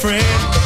friend.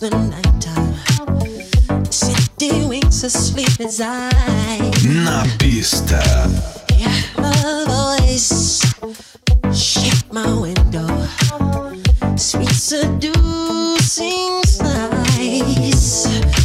the nighttime. City winks asleep inside. На pista. Yeah, my voice. Shake my window. Sweet seducing sighs.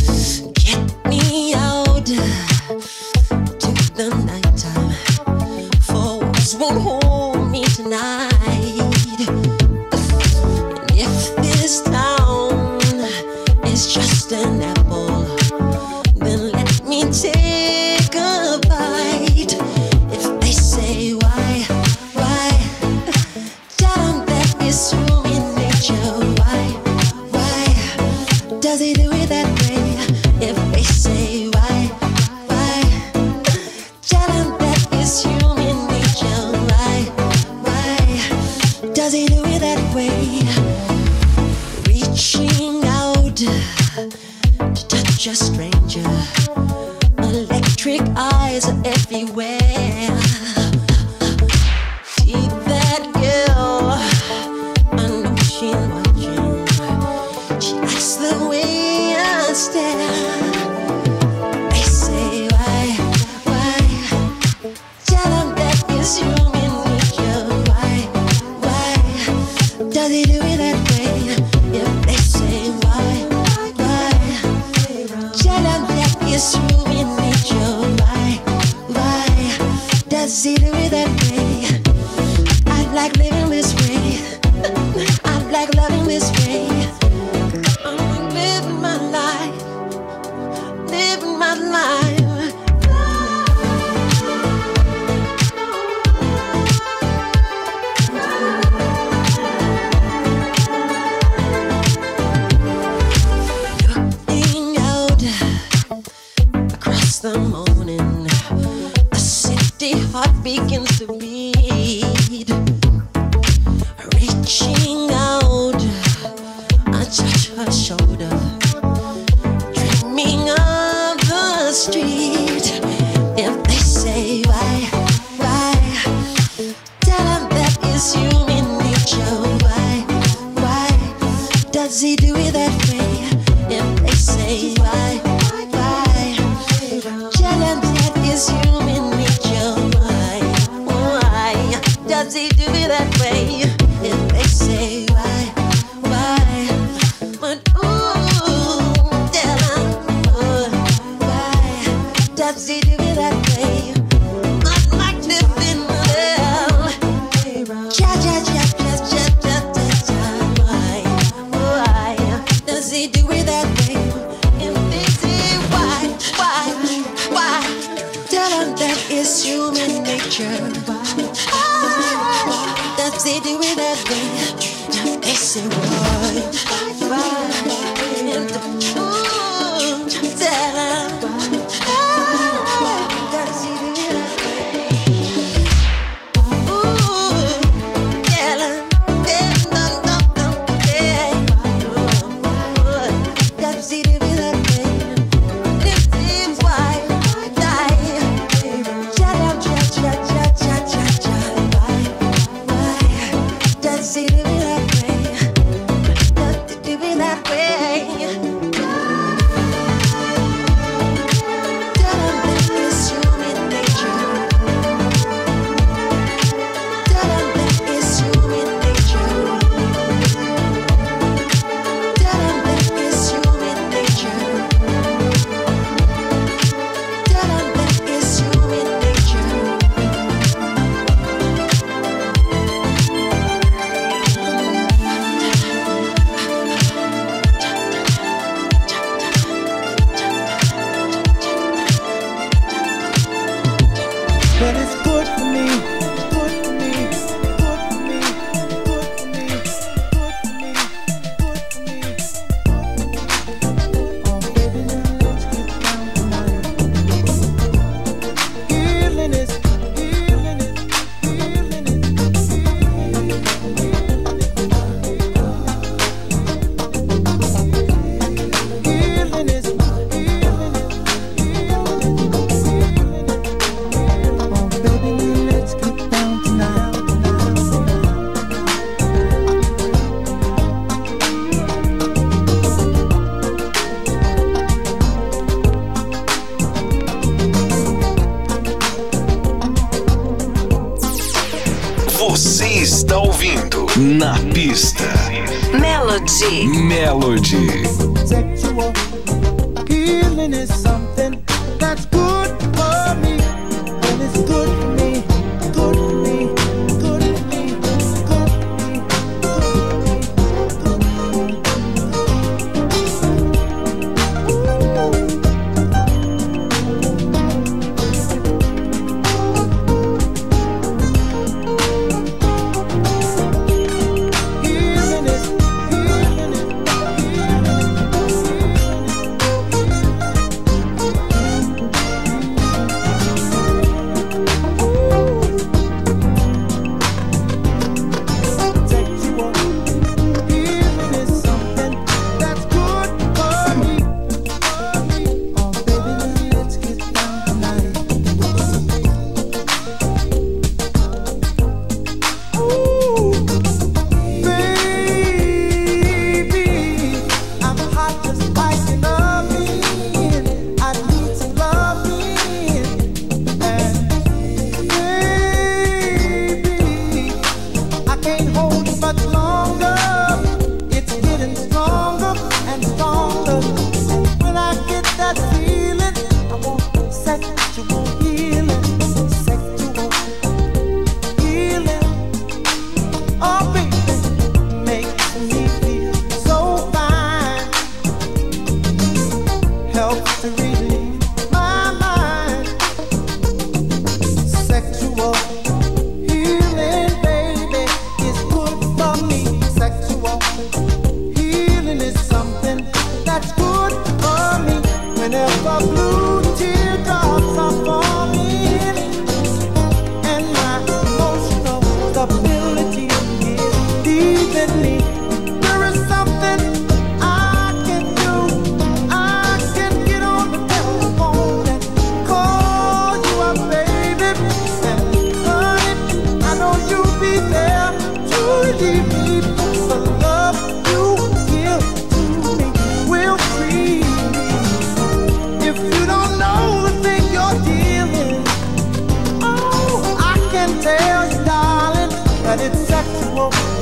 seeking to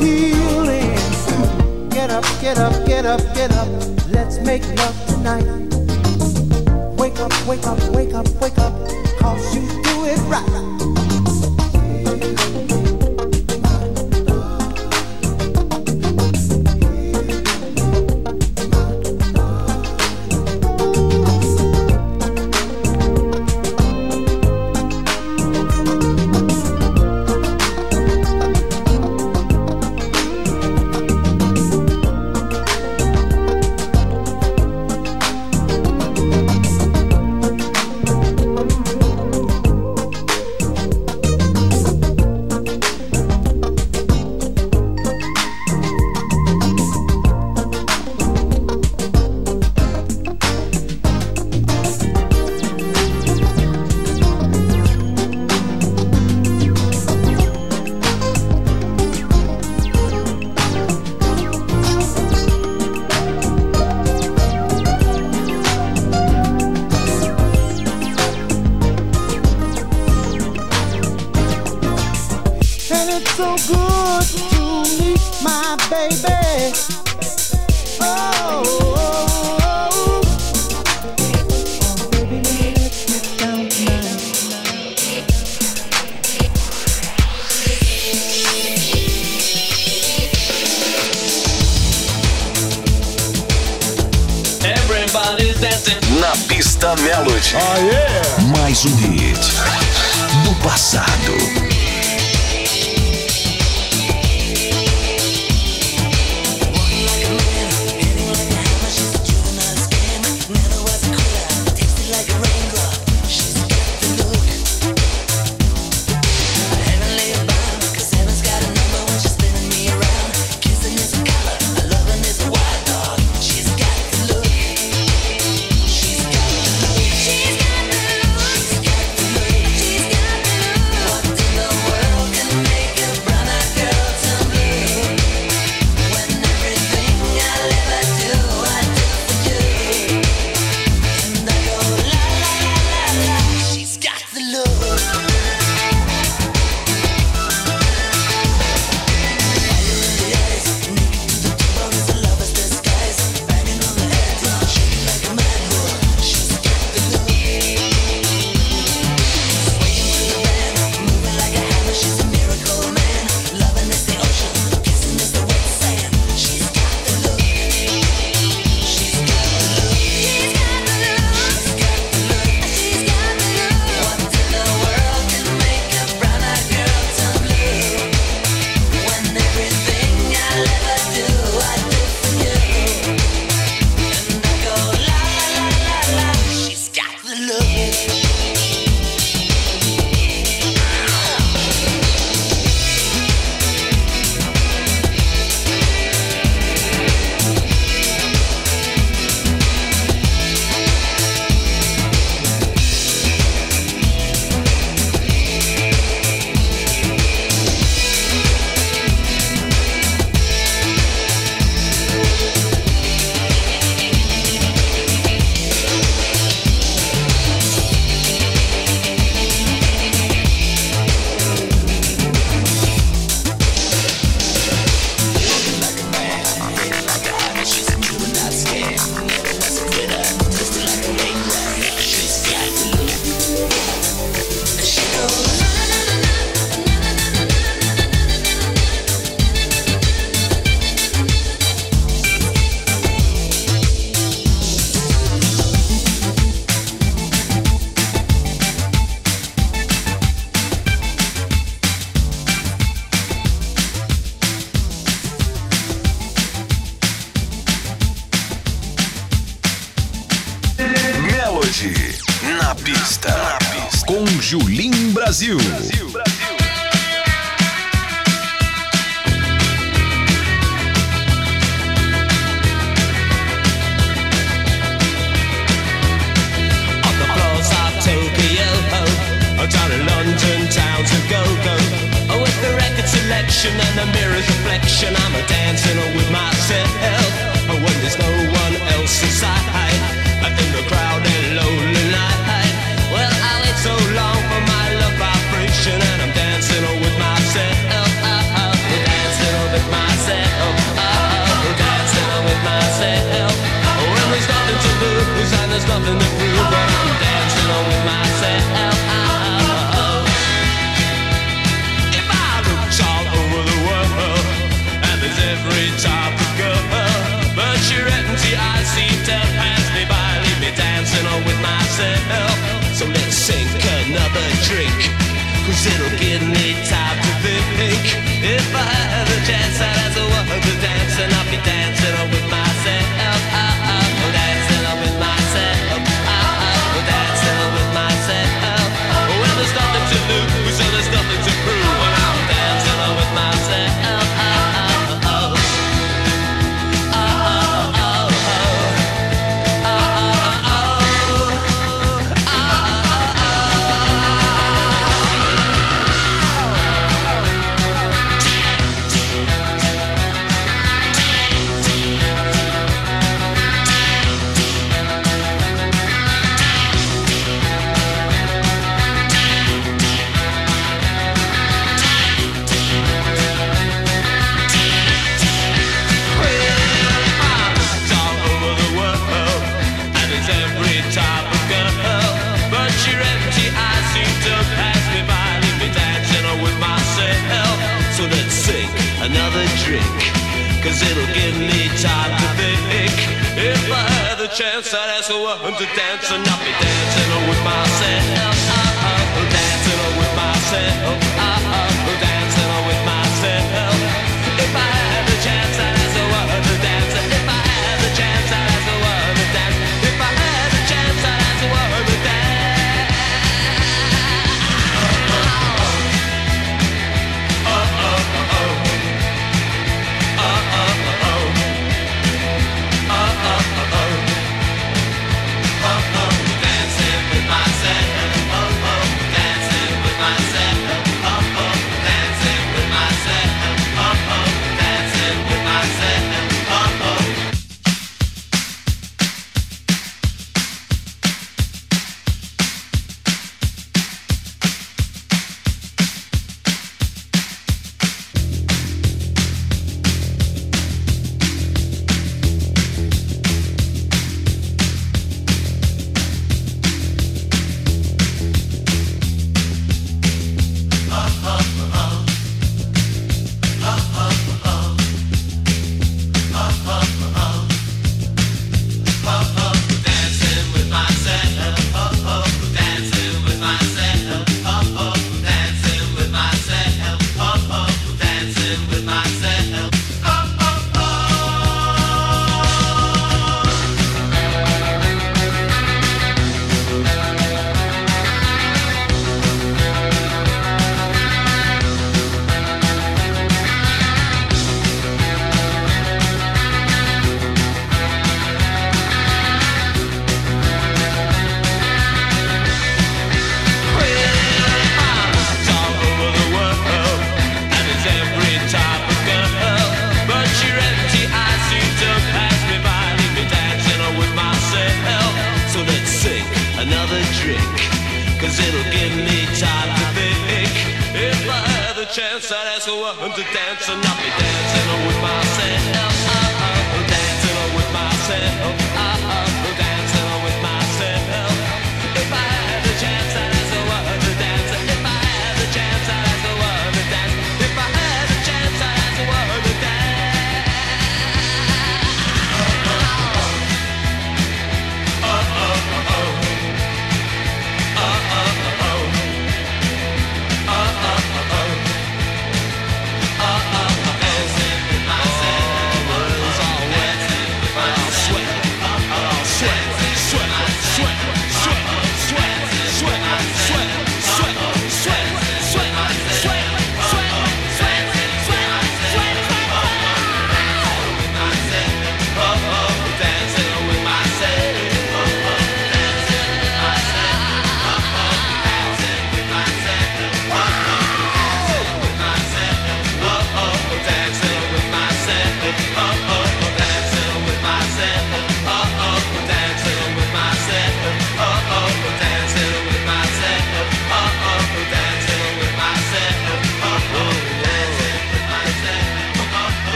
healing soon. Get up, get up, get up, get up. Let's make love tonight. Wake up, wake up, wake up, wake up. Cause you do it right.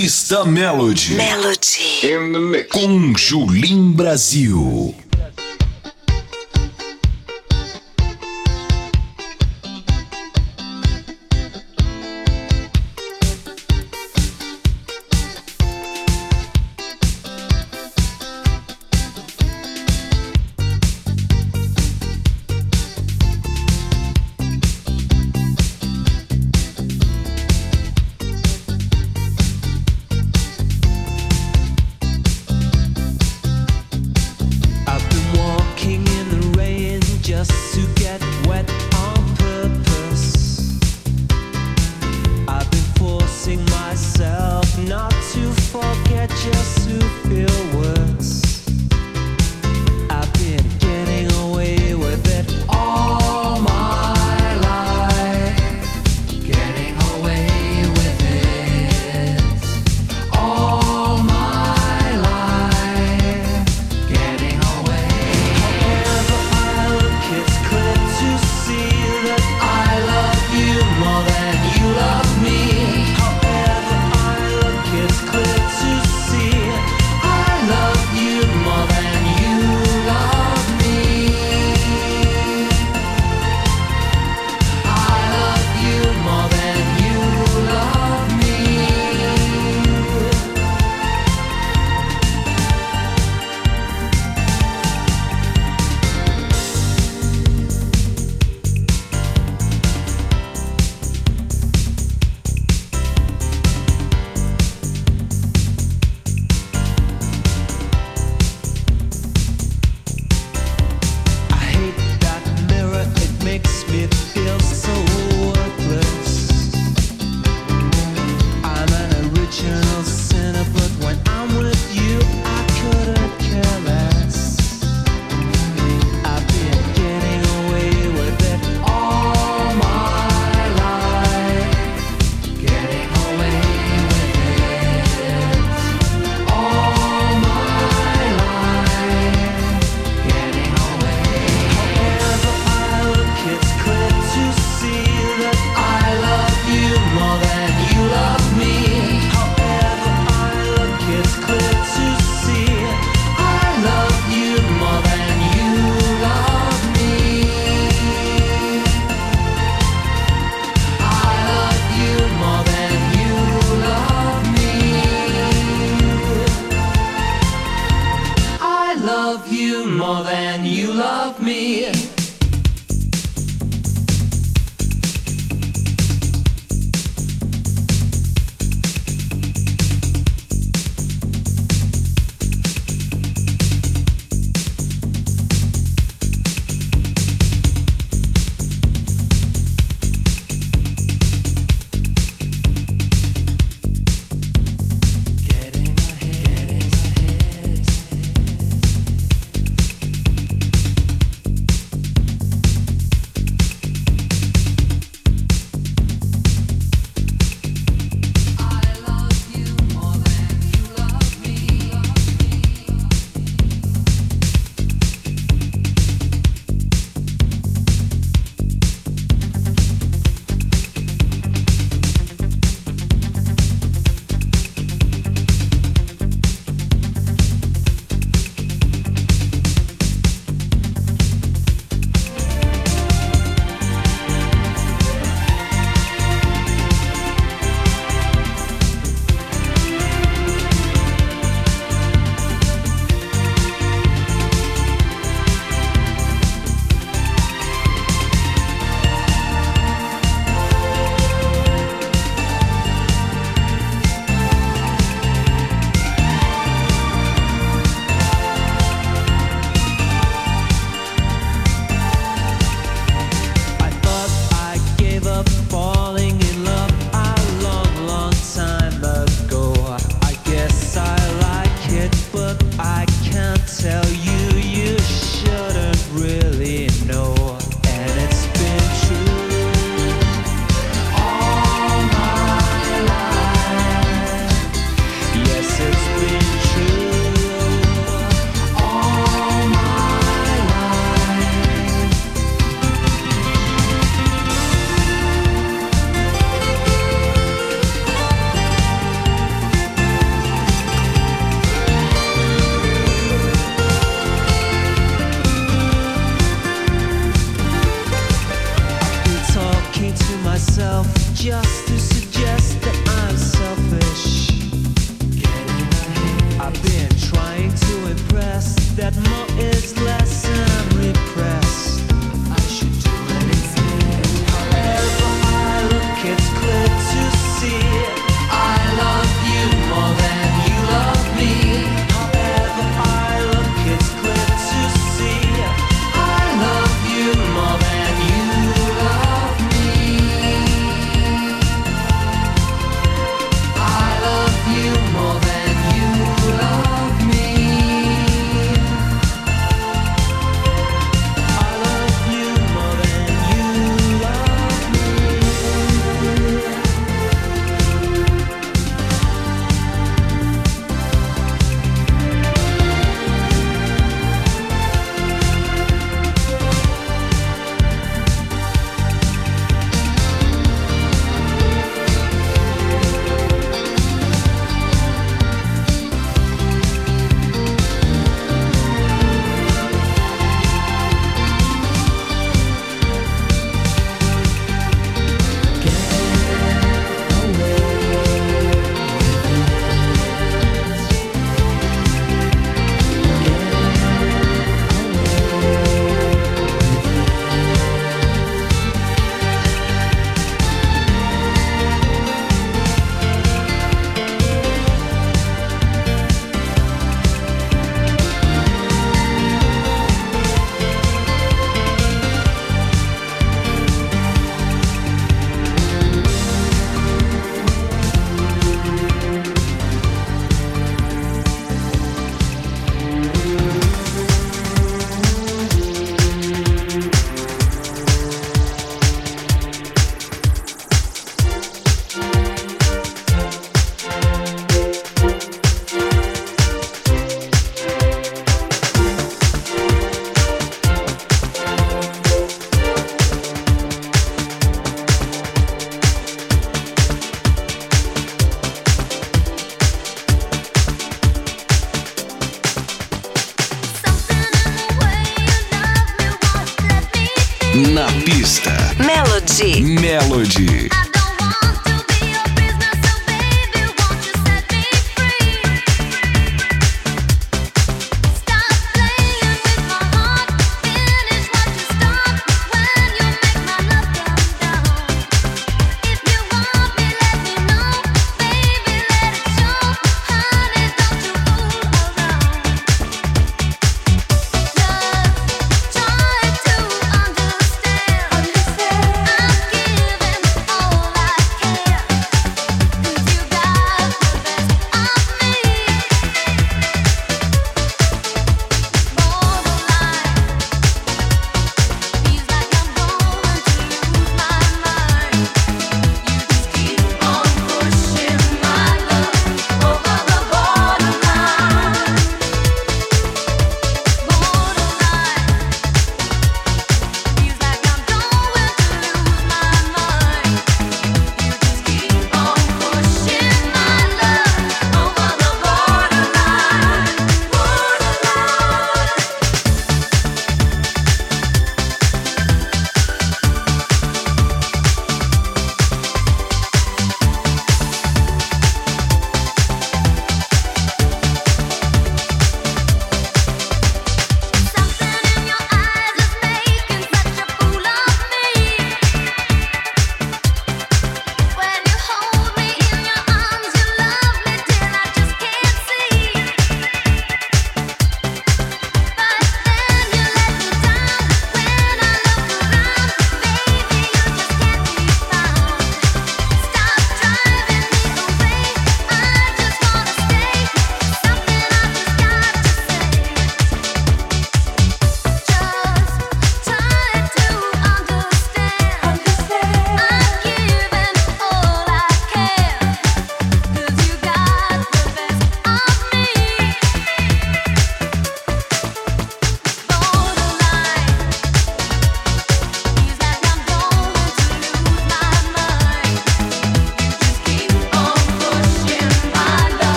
Na pista Melody. Melody. In the mix. Com Julim Brasil.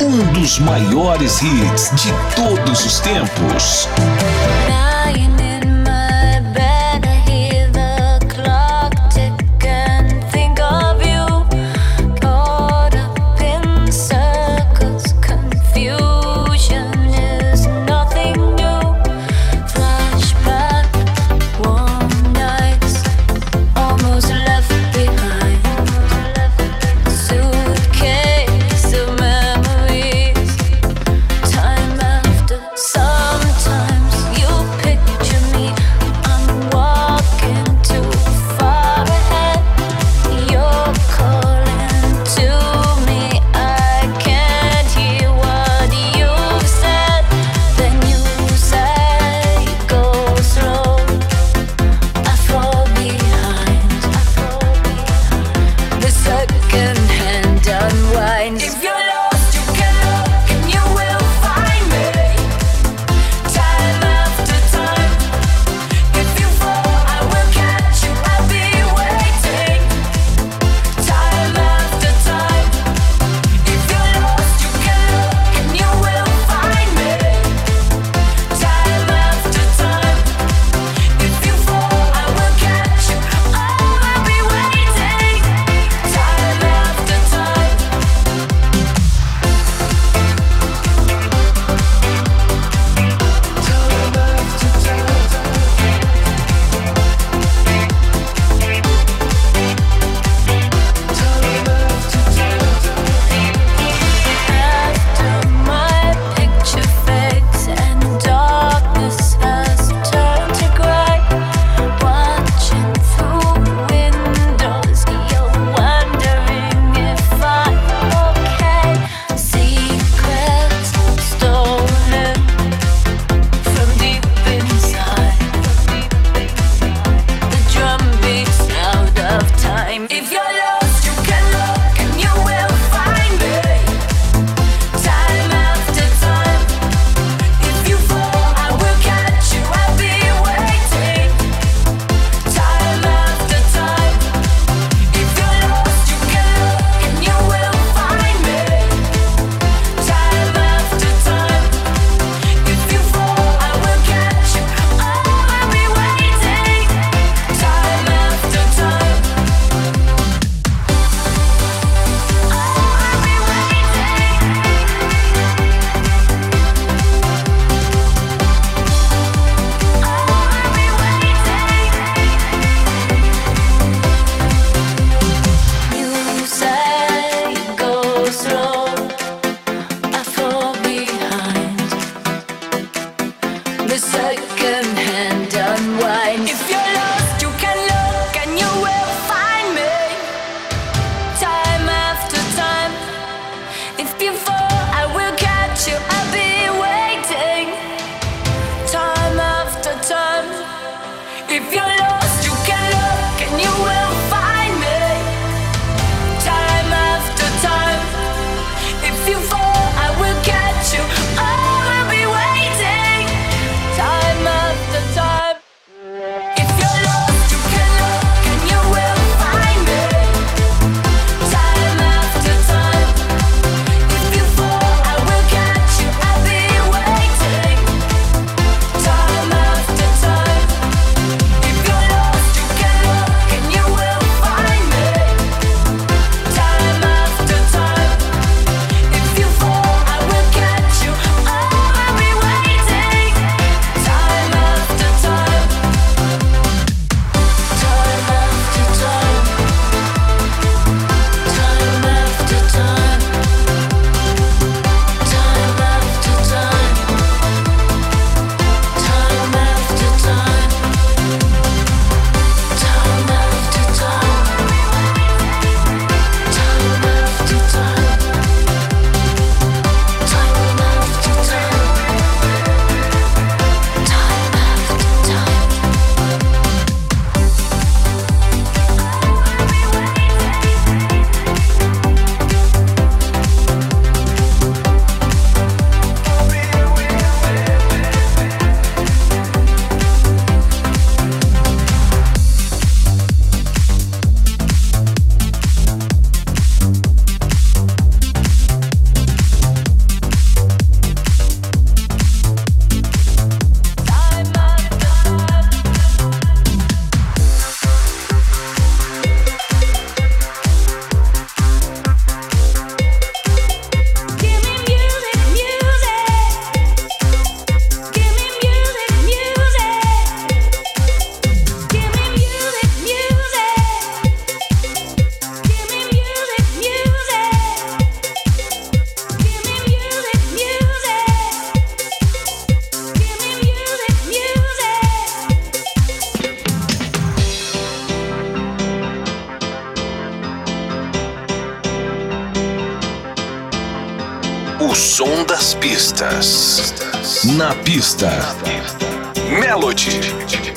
Um dos maiores hits de todos os tempos. Sometimes som das pistas. Na pista. Melody.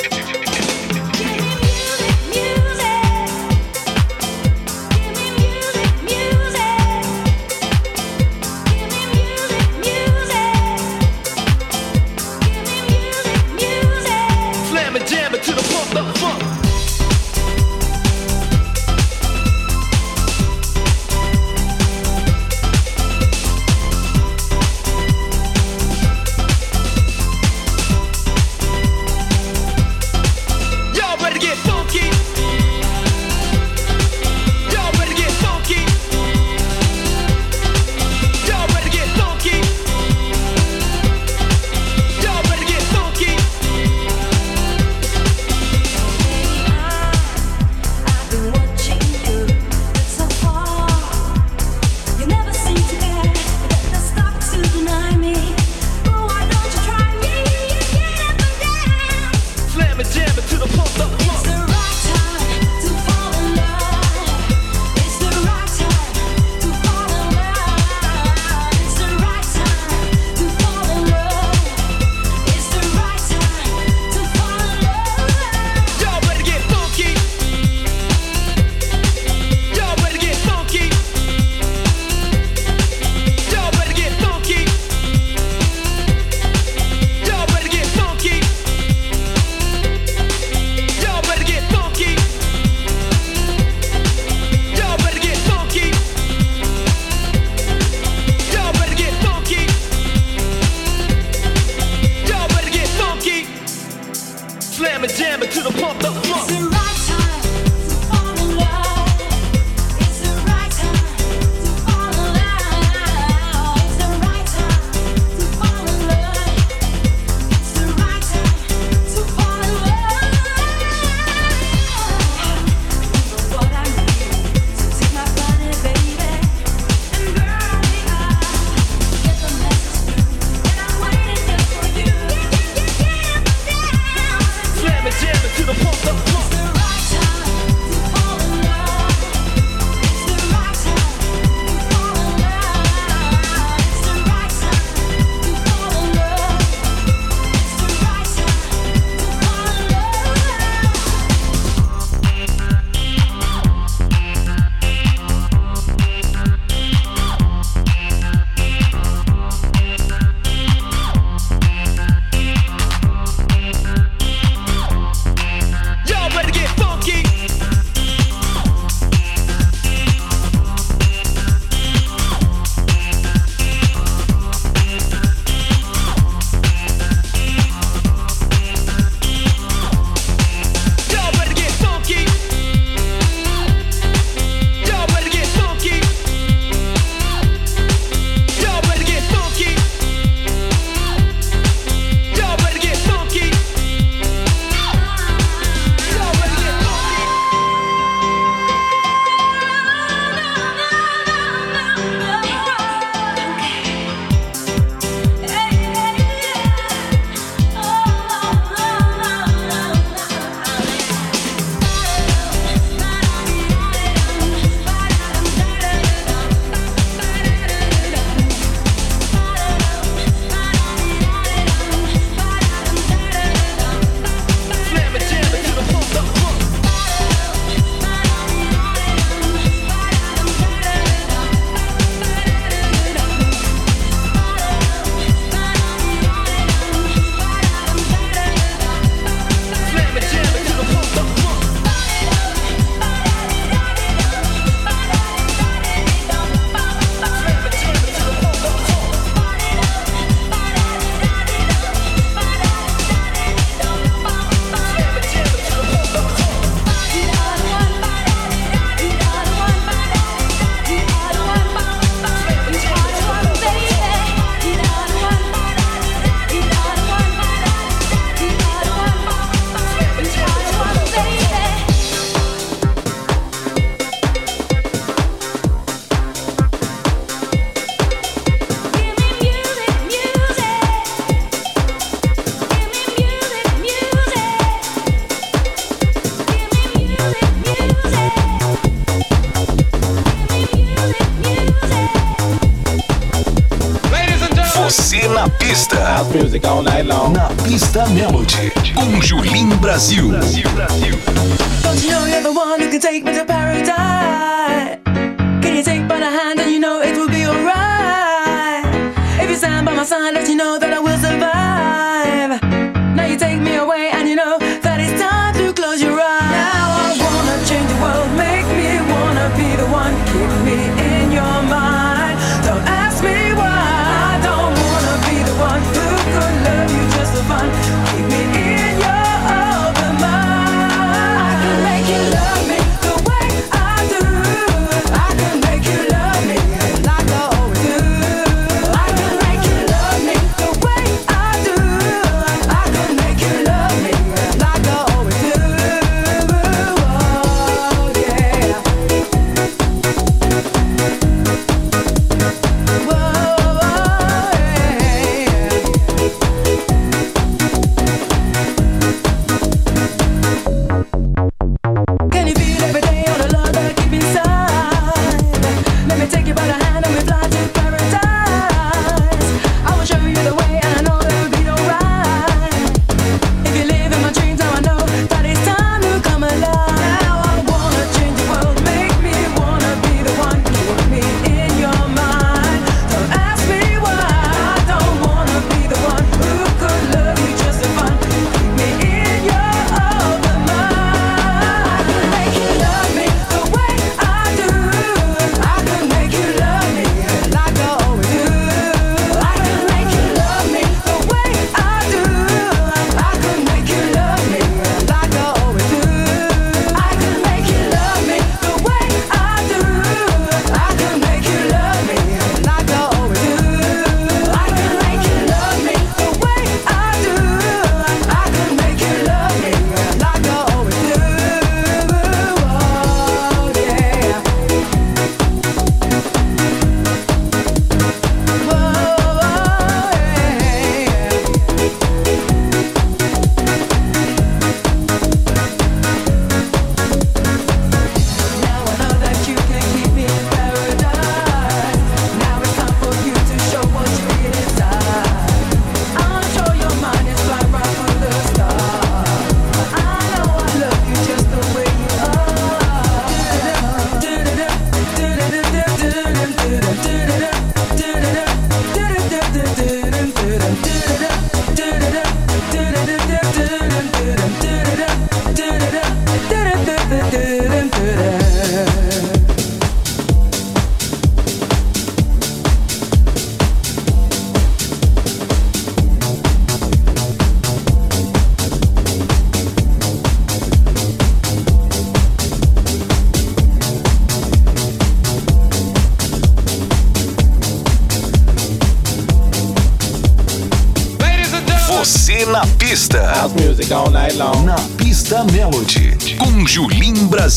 Revista Melody com Julim Brasil. Brasil, Brasil.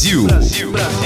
Brasil. Brasil. Brasil.